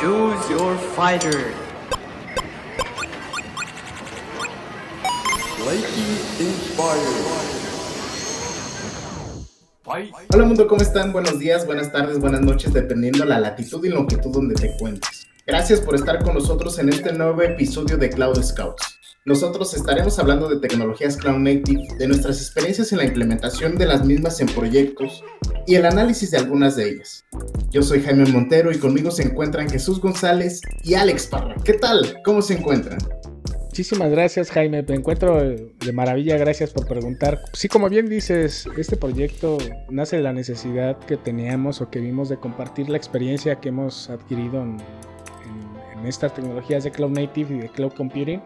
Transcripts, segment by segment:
Choose your fighter. Hola mundo, ¿cómo están? Buenos días, buenas tardes, buenas noches, dependiendo la latitud y longitud donde te encuentres. Gracias por estar con nosotros en este nuevo episodio de Cloud Scouts. Nosotros estaremos hablando de tecnologías Cloud Native, de nuestras experiencias en la implementación de las mismas en proyectos y el análisis de algunas de ellas. Yo soy Jaime Montero y conmigo se encuentran Jesús González y Alex Parra. ¿Qué tal? ¿Cómo se encuentran? Muchísimas gracias Jaime, me encuentro de maravilla, gracias por preguntar. Sí, como bien dices, este proyecto nace de la necesidad que teníamos o que vimos de compartir la experiencia que hemos adquirido en, en estas tecnologías de Cloud Native y de Cloud Computing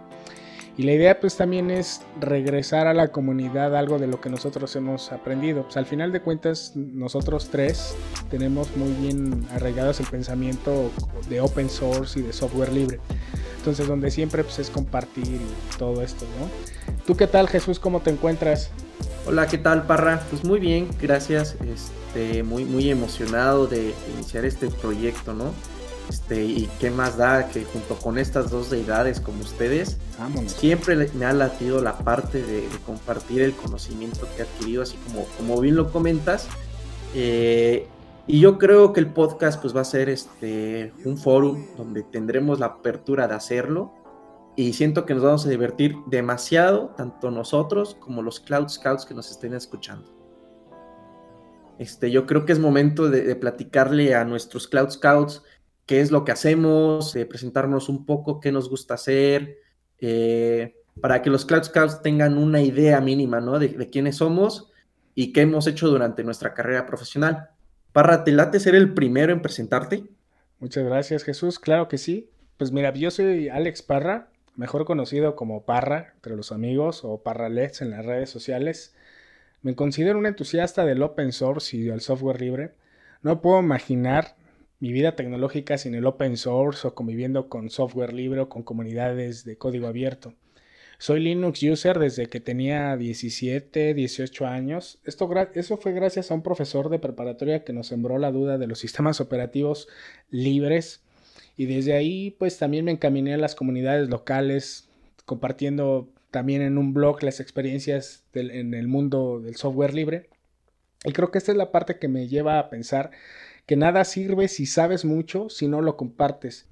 y la idea pues también es regresar a la comunidad algo de lo que nosotros hemos aprendido. Pues al final de cuentas nosotros tres tenemos muy bien arraigados el pensamiento de open source y de software libre. Entonces donde siempre pues es compartir y todo esto, ¿no? ¿Tú qué tal Jesús? ¿Cómo te encuentras? Hola, ¿qué tal Parra? Pues muy bien, gracias. Este, muy, muy emocionado de iniciar este proyecto, ¿no? Este, y qué más da que junto con estas dos deidades como ustedes, siempre me ha latido la parte de, compartir el conocimiento que he adquirido, así como, como bien lo comentas. Eh, y yo creo que el podcast pues va a ser este, un foro donde tendremos la apertura de hacerlo. Y siento que nos vamos a divertir demasiado, tanto nosotros como los Cloud Scouts que nos estén escuchando. Este, yo creo que es momento de, de platicarle a nuestros Cloud Scouts qué es lo que hacemos, eh, presentarnos un poco qué nos gusta hacer, eh, para que los Cloud Scouts tengan una idea mínima ¿no? de, quiénes somos y qué hemos hecho durante nuestra carrera profesional. Parra, ¿te late ser el primero en presentarte? Muchas gracias, Jesús. Claro que sí. Pues mira, yo soy Alex Parra, mejor conocido como Parra entre los amigos o Parralets en las redes sociales. Me considero un entusiasta del open source y del software libre. No puedo imaginar mi vida tecnológica sin el open source o conviviendo con software libre o con comunidades de código abierto. Soy Linux user desde que tenía 17, 18 años. Esto, eso fue gracias a un profesor de preparatoria que nos sembró la duda de los sistemas operativos libres. Y desde ahí, pues también me encaminé a las comunidades locales, compartiendo también en un blog las experiencias en el mundo del software libre. Y creo que esta es la parte que me lleva a pensar que nada sirve si sabes mucho si no lo compartes.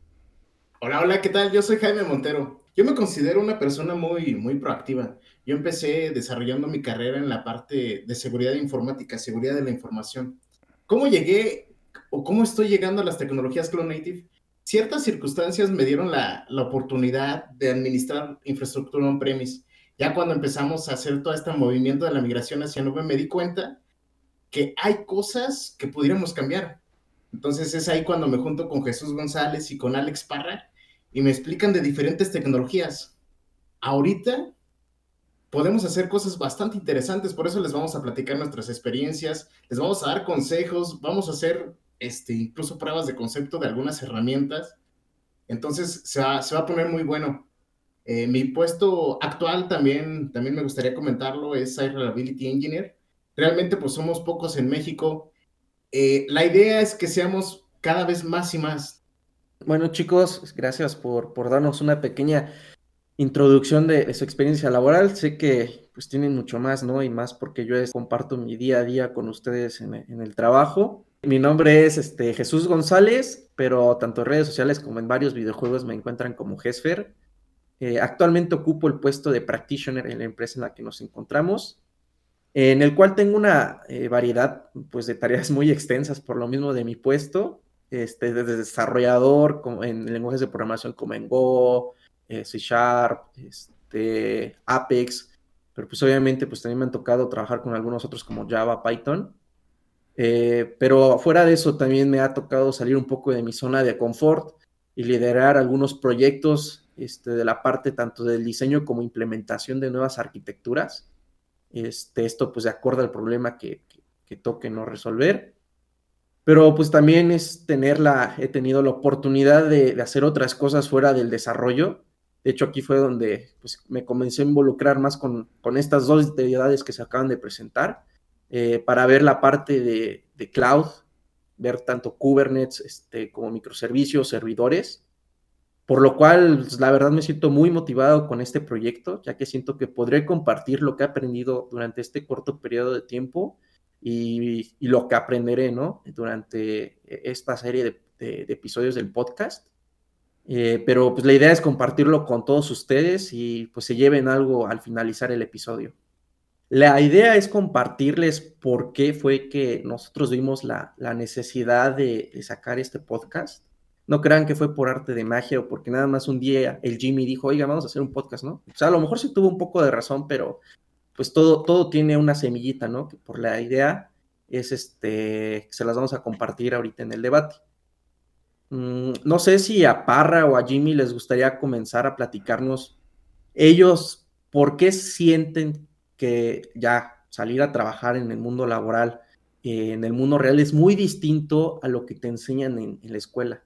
Hola, hola, ¿qué tal? Yo soy Jaime Montero. Yo me considero una persona muy, muy proactiva. Yo empecé desarrollando mi carrera en la parte de seguridad informática, seguridad de la información. ¿Cómo llegué o cómo estoy llegando a las tecnologías Cloud Native? Ciertas circunstancias me dieron la, la oportunidad de administrar infraestructura on-premise. Ya cuando empezamos a hacer todo este movimiento de la migración hacia nube, me di cuenta que hay cosas que pudiéramos cambiar. Entonces es ahí cuando me junto con Jesús González y con Alex Parra y me explican de diferentes tecnologías. Ahorita podemos hacer cosas bastante interesantes, por eso les vamos a platicar nuestras experiencias, les vamos a dar consejos, vamos a hacer este, incluso pruebas de concepto de algunas herramientas. Entonces se va, a poner muy bueno. Eh, mi puesto actual también, también me gustaría comentarlo, es Site Reliability Engineer. Realmente pues somos pocos en México eh, la idea es que seamos cada vez más y más. Bueno, chicos, gracias por, por darnos una pequeña introducción de, su experiencia laboral. Sé que pues tienen mucho más, ¿no? Y más porque yo comparto mi día a día con ustedes en, el trabajo. Mi nombre es este, Jesús González, pero tanto en redes sociales como en varios videojuegos me encuentran como Gesfer. Eh, actualmente ocupo el puesto de practitioner en la empresa en la que nos encontramos en el cual tengo una eh, variedad pues, de tareas muy extensas por lo mismo de mi puesto, este, desde desarrollador en lenguajes de programación como en Go, eh, C Sharp, este, Apex, pero pues obviamente pues también me han tocado trabajar con algunos otros como Java, Python. Eh, pero fuera de eso también me ha tocado salir un poco de mi zona de confort y liderar algunos proyectos este, de la parte tanto del diseño como implementación de nuevas arquitecturas. Este, esto pues de acuerdo al problema que, toque no resolver. Pero pues también es tener la, he tenido la oportunidad de, hacer otras cosas fuera del desarrollo. De hecho, aquí fue donde pues, me comencé a involucrar más con, estas dos deidades que se acaban de presentar, eh, para ver la parte de, cloud, ver tanto Kubernetes este, como microservicios, servidores, por lo cual pues, la verdad me siento muy motivado con este proyecto, ya que siento que podré compartir lo que he aprendido durante este corto periodo de tiempo y, lo que aprenderé, ¿no? Durante esta serie de, episodios del podcast. Eh, pero pues la idea es compartirlo con todos ustedes y pues se lleven algo al finalizar el episodio. La idea es compartirles por qué fue que nosotros vimos la, necesidad de, sacar este podcast. No crean que fue por arte de magia o porque nada más un día el Jimmy dijo, oiga, vamos a hacer un podcast, ¿no? O sea, a lo mejor sí tuvo un poco de razón, pero pues todo, todo tiene una semillita, ¿no? Que por la idea es este, se las vamos a compartir ahorita en el debate. Mm, no sé si a Parra o a Jimmy les gustaría comenzar a platicarnos ellos por qué sienten que ya salir a trabajar en el mundo laboral, eh, en el mundo real, es muy distinto a lo que te enseñan en, la escuela.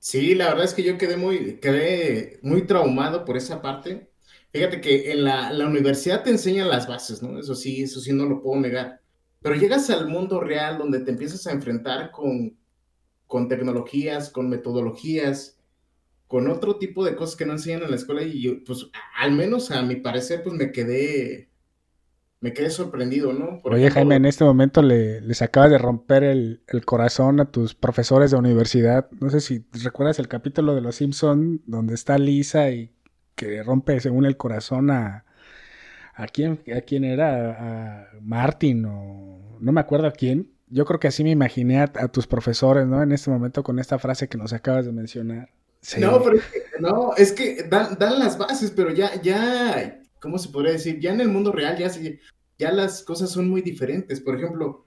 Sí, la verdad es que yo quedé muy, quedé muy traumado por esa parte. Fíjate que en la, la, universidad te enseñan las bases, ¿no? Eso sí, eso sí no lo puedo negar. Pero llegas al mundo real donde te empiezas a enfrentar con, con tecnologías, con metodologías, con otro tipo de cosas que no enseñan en la escuela y yo, pues, al menos a mi parecer, pues me quedé, me quedé sorprendido, ¿no? Oye, Jaime, en este momento le, les acabas de romper el, corazón a tus profesores de universidad. No sé si recuerdas el capítulo de Los Simpson donde está Lisa y que rompe según el corazón a, a quién, a quién era, a Martin o no me acuerdo a quién. Yo creo que así me imaginé a tus profesores, ¿no? En este momento con esta frase que nos acabas de mencionar. No, pero es que, no, es que dan, las bases, pero ya, ya, ¿cómo se podría decir? Ya en el mundo real ya, ya las cosas son muy diferentes. Por ejemplo,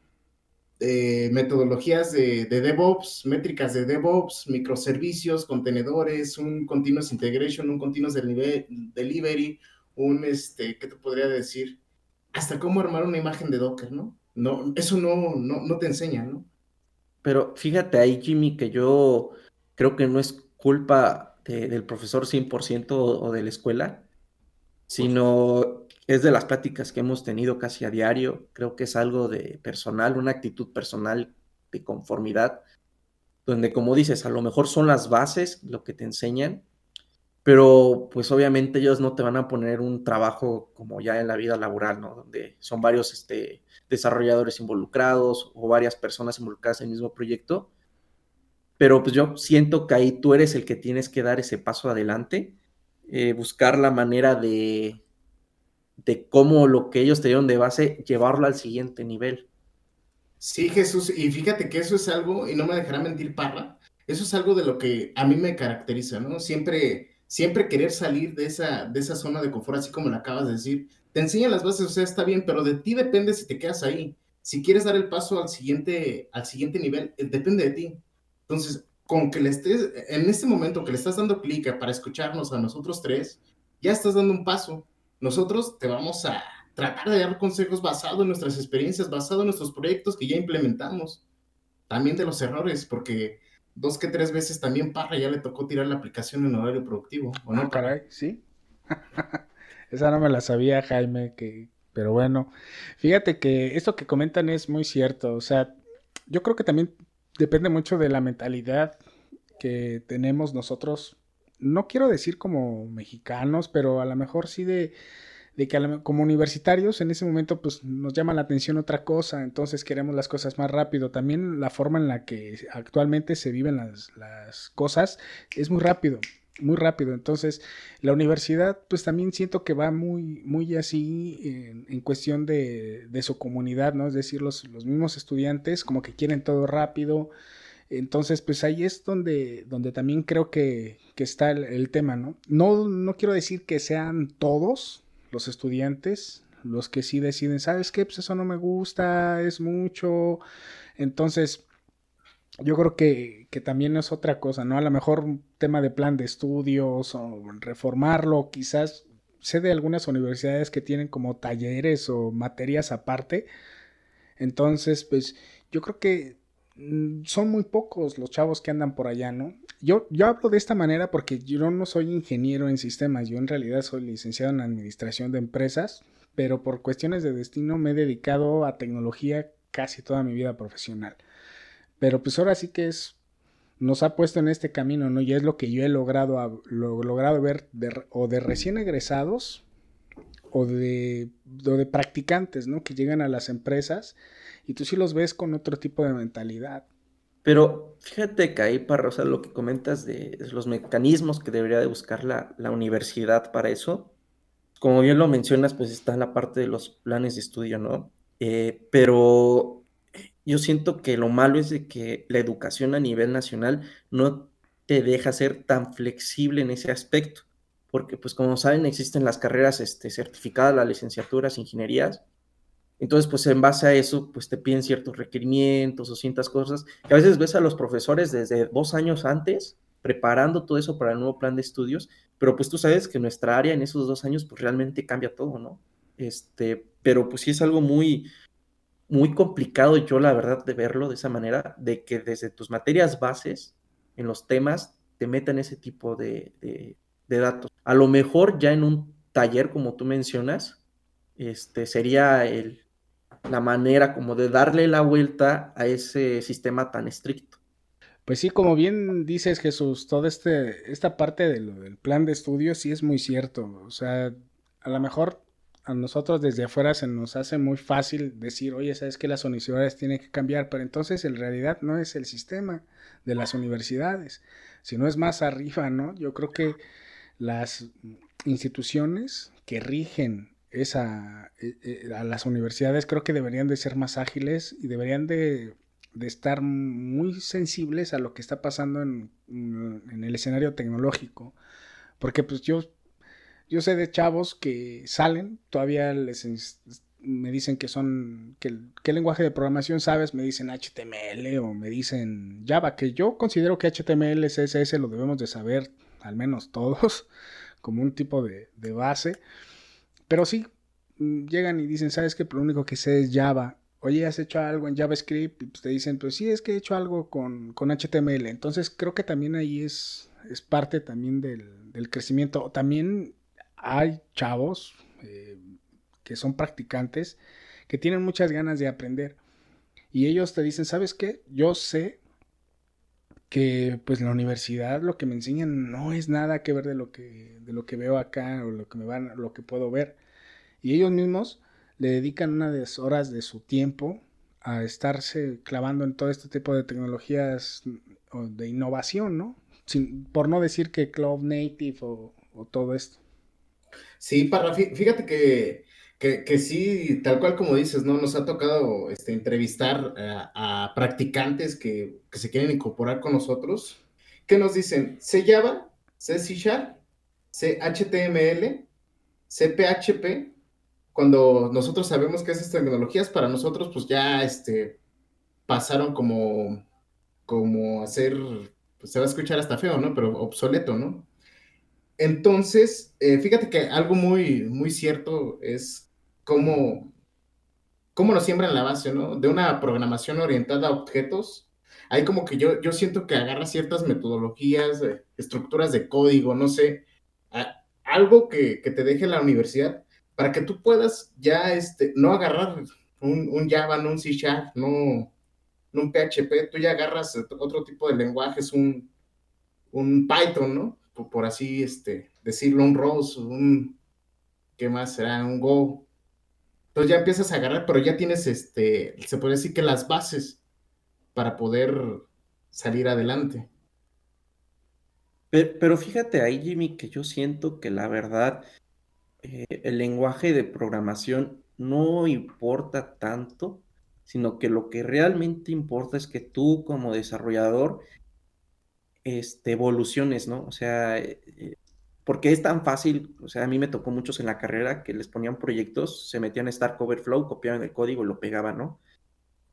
eh, metodologías de, DevOps, métricas de DevOps, microservicios, contenedores, un continuous integration, un continuous delivery, un, este, ¿qué te podría decir? Hasta cómo armar una imagen de Docker, ¿no? No, eso no, no, no te enseña, ¿no? Pero fíjate ahí, Jimmy, que yo creo que no es culpa del profesor 100% o, de la escuela, sino es de las pláticas que hemos tenido casi a diario. Creo que es algo de personal, una actitud personal de conformidad, donde como dices, a lo mejor son las bases lo que te enseñan, pero pues obviamente ellos no te van a poner un trabajo como ya en la vida laboral, ¿no? Donde son varios este, desarrolladores involucrados o varias personas involucradas en el mismo proyecto pero pues yo siento que ahí tú eres el que tienes que dar ese paso adelante, eh, buscar la manera de, de cómo lo que ellos te dieron de base, llevarlo al siguiente nivel. Sí, Jesús, y fíjate que eso es algo, y no me dejará mentir Parra, eso es algo de lo que a mí me caracteriza, ¿no? Siempre, siempre querer salir de esa, de esa zona de confort, así como lo acabas de decir. Te enseñan las bases, o sea, está bien, pero de ti depende si te quedas ahí. Si quieres dar el paso al siguiente, al siguiente nivel, eh, depende de ti. Entonces, con que le estés, en este momento que le estás dando clic para escucharnos a nosotros tres, ya estás dando un paso. Nosotros te vamos a tratar de dar consejos basados en nuestras experiencias, basados en nuestros proyectos que ya implementamos. También de los errores, porque dos que tres veces también Parra ya le tocó tirar la aplicación en horario productivo, ¿o no? Ah, caray, sí. Esa no me la sabía, Jaime, que, pero bueno, fíjate que esto que comentan es muy cierto. O sea, yo creo que también depende mucho de la mentalidad que tenemos nosotros. No quiero decir como mexicanos, pero a lo mejor sí de, de que como universitarios en ese momento pues nos llama la atención otra cosa, entonces queremos las cosas más rápido. También la forma en la que actualmente se viven las, las cosas es muy rápido muy rápido. Entonces, la universidad, pues también siento que va muy, muy así en, cuestión de, de, su comunidad, ¿no? Es decir, los, los, mismos estudiantes como que quieren todo rápido. Entonces, pues ahí es donde, donde también creo que, que está el, tema, ¿no? ¿no? No quiero decir que sean todos los estudiantes los que sí deciden, ¿sabes qué? Pues eso no me gusta, es mucho. Entonces, yo creo que, que, también es otra cosa, ¿no? A lo mejor un tema de plan de estudios o reformarlo, quizás sé de algunas universidades que tienen como talleres o materias aparte. Entonces, pues yo creo que mm, son muy pocos los chavos que andan por allá, ¿no? Yo, yo hablo de esta manera porque yo no soy ingeniero en sistemas, yo en realidad soy licenciado en administración de empresas, pero por cuestiones de destino me he dedicado a tecnología casi toda mi vida profesional. Pero pues ahora sí que es, nos ha puesto en este camino, ¿no? Y es lo que yo he logrado, lo, logrado ver o de recién egresados o de, de practicantes, ¿no? Que llegan a las empresas y tú sí los ves con otro tipo de mentalidad. Pero fíjate que ahí, para o lo que comentas de los mecanismos que debería de buscar la, la, universidad para eso, como bien lo mencionas, pues está en la parte de los planes de estudio, ¿no? Eh, pero yo siento que lo malo es de que la educación a nivel nacional no te deja ser tan flexible en ese aspecto, porque pues como saben existen las carreras este, certificadas, las licenciaturas, ingenierías, entonces, pues en base a eso, pues te piden ciertos requerimientos o ciertas cosas, que a veces ves a los profesores desde dos años antes preparando todo eso para el nuevo plan de estudios, pero pues tú sabes que nuestra área en esos dos años pues realmente cambia todo, ¿no? Este, pero pues sí es algo muy, muy complicado yo la verdad de verlo de esa manera, de que desde tus materias bases en los temas te metan ese tipo de, de, datos. A lo mejor ya en un taller como tú mencionas, este sería el, la manera como de darle la vuelta a ese sistema tan estricto. Pues sí, como bien dices Jesús, toda este, esta parte del plan de estudio sí es muy cierto. O sea, a lo mejor a nosotros desde afuera se nos hace muy fácil decir, oye, sabes que las universidades tienen que cambiar, pero entonces en realidad no es el sistema de las universidades, sino es más arriba, ¿no? Yo creo que las instituciones que rigen esa, eh, eh, a las universidades creo que deberían de ser más ágiles y deberían de, estar muy sensibles a lo que está pasando en, en, el escenario tecnológico. Porque pues yo, yo sé de chavos que salen, todavía les me dicen que son, que, ¿qué lenguaje de programación sabes? Me dicen HTML o me dicen Java, que yo considero que HTML, CSS lo debemos de saber, al menos todos, como un tipo de, de base. Pero sí, mm, llegan y dicen, ¿sabes qué? Lo único que sé es Java. Oye, ¿has hecho algo en JavaScript? Y pues te dicen, pues sí, es que he hecho algo con, HTML. Entonces creo que también ahí es, es parte también del, crecimiento. También hay chavos eh, que son practicantes que tienen muchas ganas de aprender. Y ellos te dicen, ¿sabes qué? Yo sé que pues la universidad lo que me enseñan no es nada que ver de lo que de lo que veo acá o lo que me van lo que puedo ver y ellos mismos le dedican unas horas de su tiempo a estarse clavando en todo este tipo de tecnologías de innovación no Sin, por no decir que cloud native o, o todo esto sí para fíjate que que, sí, tal cual como dices, ¿no? Nos ha tocado este, entrevistar a, practicantes que, se quieren incorporar con nosotros, que nos dicen, ¿sé Java? ¿Sé C Sharp? ¿Sé HTML? ¿Sé PHP? Cuando nosotros sabemos que esas tecnologías para nosotros pues ya este, pasaron como, como a ser, pues se va a escuchar hasta feo, ¿no? Pero obsoleto, ¿no? Entonces, eh, fíjate que algo muy, muy cierto es cómo, cómo nos siembran la base, ¿no? De una programación orientada a objetos. Hay como que yo, yo siento que agarra ciertas metodologías, eh, estructuras de código, no sé, algo que, te deje la universidad para que tú puedas ya este, no agarrar un, Java, no un C Sharp, no, un PHP, tú ya agarras otro tipo de lenguajes, un, un Python, ¿no? Por, así este, decirlo, un Rose, un, ¿qué más será? Un Go. Entonces ya empiezas a agarrar, pero ya tienes, este, se puede decir que las bases para poder salir adelante. Pero, fíjate ahí, Jimmy, que yo siento que la verdad, eh, el lenguaje de programación no importa tanto, sino que lo que realmente importa es que tú como desarrollador este, evoluciones, ¿no? O sea, eh, eh, porque es tan fácil, o sea, a mí me tocó muchos en la carrera que les ponían proyectos, se metían en Stack Overflow, copiaban el código y lo pegaban, ¿no?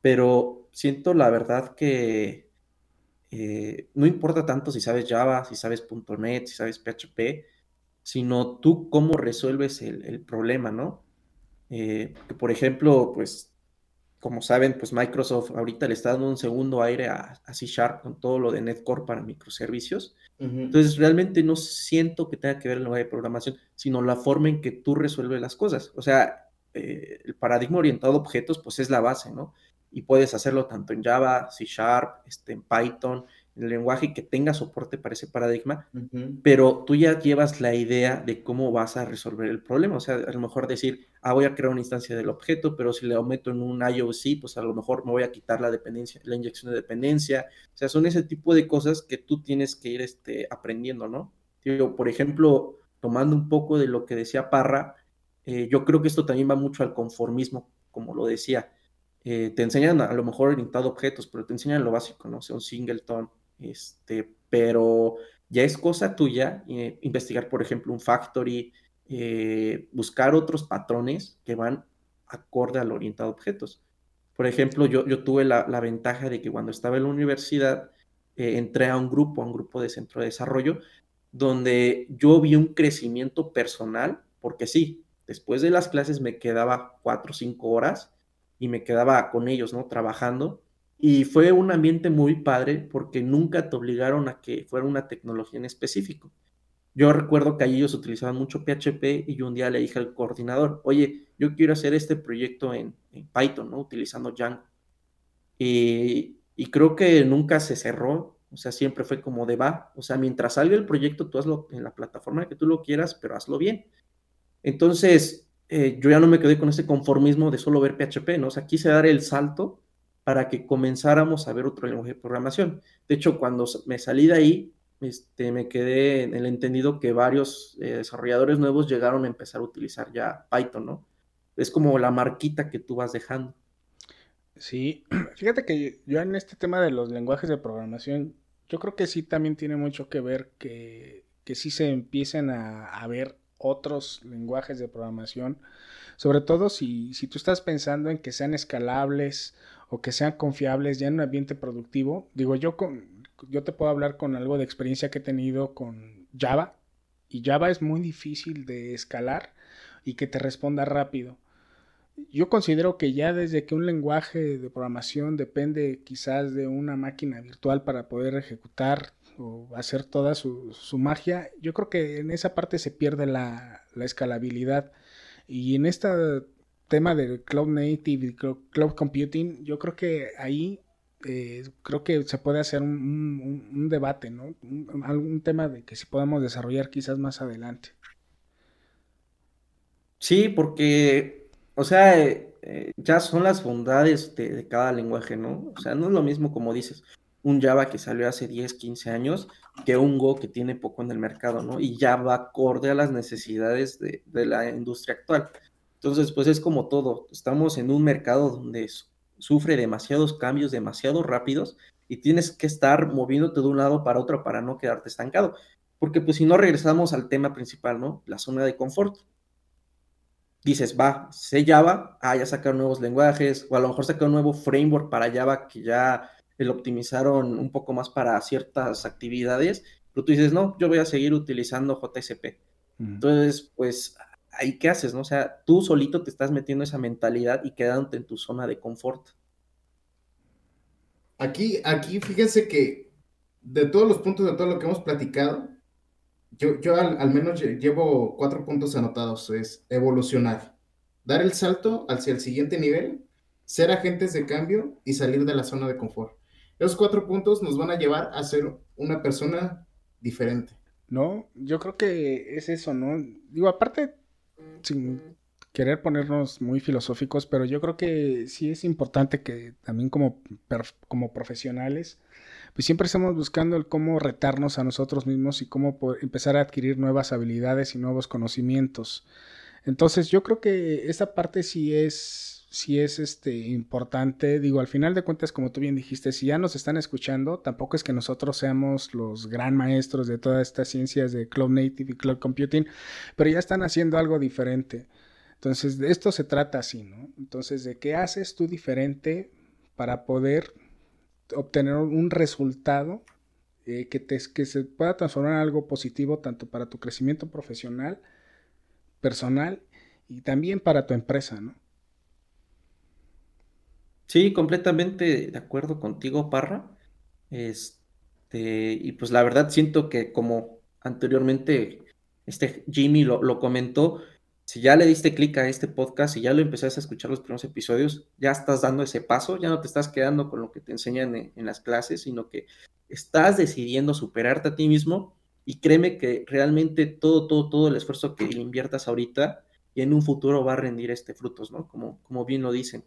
Pero siento la verdad que eh, no importa tanto si sabes Java, si sabes .NET, si sabes PHP, sino tú cómo resuelves el, problema, ¿no? Que por ejemplo, pues como saben, pues Microsoft ahorita le está dando un segundo aire a, C Sharp con todo lo de NetCore para microservicios. Entonces, realmente no siento que tenga que ver el lenguaje de programación, sino la forma en que tú resuelves las cosas. O sea, eh, el paradigma orientado a objetos, pues es la base, ¿no? y puedes hacerlo tanto en Java, C Sharp, este, en Python, el lenguaje que tenga soporte para ese paradigma, pero tú ya llevas la idea de cómo vas a resolver el problema. O sea, a lo mejor decir, ah, voy a crear una instancia del objeto, pero si le meto en un IOC, pues a lo mejor me voy a quitar la dependencia, la inyección de dependencia. O sea, son ese tipo de cosas que tú tienes que ir este, aprendiendo, ¿no? Digo, por ejemplo, tomando un poco de lo que decía Parra, eh, yo creo que esto también va mucho al conformismo, como lo decía. Eh, te enseñan a, lo mejor orientado a objetos, pero te enseñan lo básico, ¿no? O sea, un singleton, este, pero ya es cosa tuya eh, investigar, por ejemplo, un factory, eh, buscar otros patrones que van acorde al orientado a objetos. Por ejemplo, yo, tuve la, ventaja de que cuando estaba en la universidad, eh, entré a un grupo, a un grupo de centro de desarrollo, donde yo vi un crecimiento personal, porque sí, después de las clases me quedaba cuatro o cinco horas y me quedaba con ellos, ¿no? Trabajando y fue un ambiente muy padre porque nunca te obligaron a que fuera una tecnología en específico. Yo recuerdo que allí ellos utilizaban mucho PHP y yo un día le dije al coordinador, oye, yo quiero hacer este proyecto en, Python, ¿no? Utilizando Django. Y, y, creo que nunca se cerró, o sea, siempre fue como de va, o sea, mientras salga el proyecto, tú hazlo en la plataforma que tú lo quieras, pero hazlo bien. Entonces, eh, yo ya no me quedé con ese conformismo de solo ver PHP, ¿no? O sea, quise dar el salto para que comenzáramos a ver otro lenguaje de programación. De hecho, cuando me salí de ahí, este, me quedé en el entendido que varios eh, desarrolladores nuevos llegaron a empezar a utilizar ya Python, ¿no? Es como la marquita que tú vas dejando. Sí, fíjate que yo en este tema de los lenguajes de programación, yo creo que sí también tiene mucho que ver que, que sí se empiecen a, a ver otros lenguajes de programación, sobre todo si, si tú estás pensando en que sean escalables o que sean confiables ya en un ambiente productivo. Digo, yo, con, yo te puedo hablar con algo de experiencia que he tenido con Java y Java es muy difícil de escalar y que te responda rápido. Yo considero que ya desde que un lenguaje de programación depende quizás de una máquina virtual para poder ejecutar o hacer toda su, magia, yo creo que en esa parte se pierde la, la escalabilidad. Y en esta tema del cloud native y cloud computing, yo creo que ahí eh, creo que se puede hacer un, debate, ¿no? algún tema de que si podamos desarrollar quizás más adelante. Sí, porque, o sea, eh, ya son las bondades de, de, cada lenguaje, ¿no? O sea, no es lo mismo como dices, un Java que salió hace 10, 15 años que un Go que tiene poco en el mercado, ¿no? Y ya va acorde a las necesidades de, de la industria actual. Entonces, pues es como todo, estamos en un mercado donde sufre demasiados cambios, demasiado rápidos, y tienes que estar moviéndote de un lado para otro para no quedarte estancado. Porque pues si no regresamos al tema principal, ¿no? La zona de confort. Dices, va, sé Java, ah, ya sacaron nuevos lenguajes, o a lo mejor sacaron un nuevo framework para Java que ya lo optimizaron un poco más para ciertas actividades, pero tú dices, no, yo voy a seguir utilizando JSP. Entonces, pues ahí qué haces, ¿no? O sea, tú solito te estás metiendo esa mentalidad y quedándote en tu zona de confort. Aquí, aquí fíjense que de todos los puntos de todo lo que hemos platicado, yo, yo al, menos llevo cuatro puntos anotados. Es evolucionar, dar el salto hacia el siguiente nivel, ser agentes de cambio y salir de la zona de confort. Esos cuatro puntos nos van a llevar a ser una persona diferente. No, yo creo que es eso, ¿no? Digo, aparte sin querer ponernos muy filosóficos, pero yo creo que sí es importante que también como, como profesionales, pues siempre estamos buscando el cómo retarnos a nosotros mismos y cómo empezar a adquirir nuevas habilidades y nuevos conocimientos. Entonces yo creo que esa parte sí es, sí es este, importante. Digo, al final de cuentas, como tú bien dijiste, si ya nos están escuchando, tampoco es que nosotros seamos los gran maestros de todas estas ciencias de Cloud Native y Cloud Computing, pero ya están haciendo algo diferente. Entonces, de esto se trata así, ¿no? Entonces, ¿de qué haces tú diferente para poder obtener un resultado eh, que, te, que se pueda transformar en algo positivo tanto para tu crecimiento profesional, personal y también para tu empresa, ¿no? Sí, completamente de acuerdo contigo, Parra. Este, y pues la verdad siento que como anteriormente este Jimmy lo, lo comentó, si ya le diste clic a este podcast, y ya lo empezaste a escuchar los primeros episodios, ya estás dando ese paso, ya no te estás quedando con lo que te enseñan en, en las clases, sino que estás decidiendo superarte a ti mismo y créeme que realmente todo, todo, todo el esfuerzo que inviertas ahorita y en un futuro va a rendir este frutos, ¿no? Como, como bien lo dicen.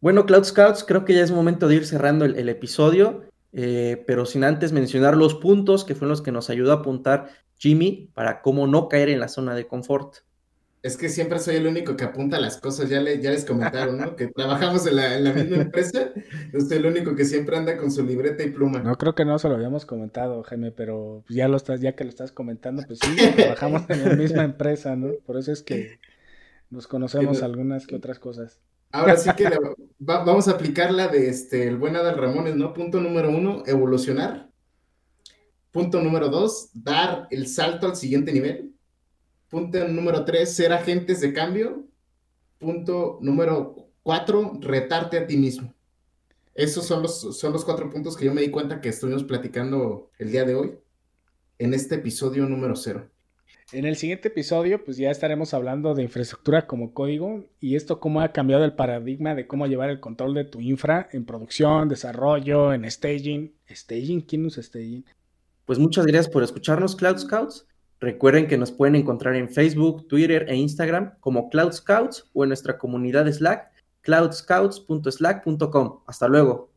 Bueno, Cloud Scouts, creo que ya es momento de ir cerrando el, el episodio, eh, pero sin antes mencionar los puntos que fueron los que nos ayudó a apuntar Jimmy para cómo no caer en la zona de confort. Es que siempre soy el único que apunta las cosas, ya, le, ya les comentaron, ¿no? Que trabajamos en la, en la misma empresa, yo soy el único que siempre anda con su libreta y pluma. No creo que no se lo habíamos comentado, Jaime, pero ya lo estás, ya que lo estás comentando, pues sí, trabajamos en la misma empresa, ¿no? Por eso es que nos conocemos algunas que otras cosas. Ahora sí que vamos a aplicar la de este, el buen Adal Ramones, ¿no? Punto número uno, evolucionar. Punto número dos, dar el salto al siguiente nivel. Punto número tres, ser agentes de cambio. Punto número cuatro, retarte a ti mismo. Esos son los, son los cuatro puntos que yo me di cuenta que estuvimos platicando el día de hoy en este episodio número cero. En el siguiente episodio, pues ya estaremos hablando de infraestructura como código y esto cómo ha cambiado el paradigma de cómo llevar el control de tu infra en producción, desarrollo, en staging. ¿Staging? ¿Quién usa staging? Pues muchas gracias por escucharnos, Cloud Scouts. Recuerden que nos pueden encontrar en Facebook, Twitter e Instagram como Cloud Scouts o en nuestra comunidad Slack, cloudscouts.slack.com. Hasta luego.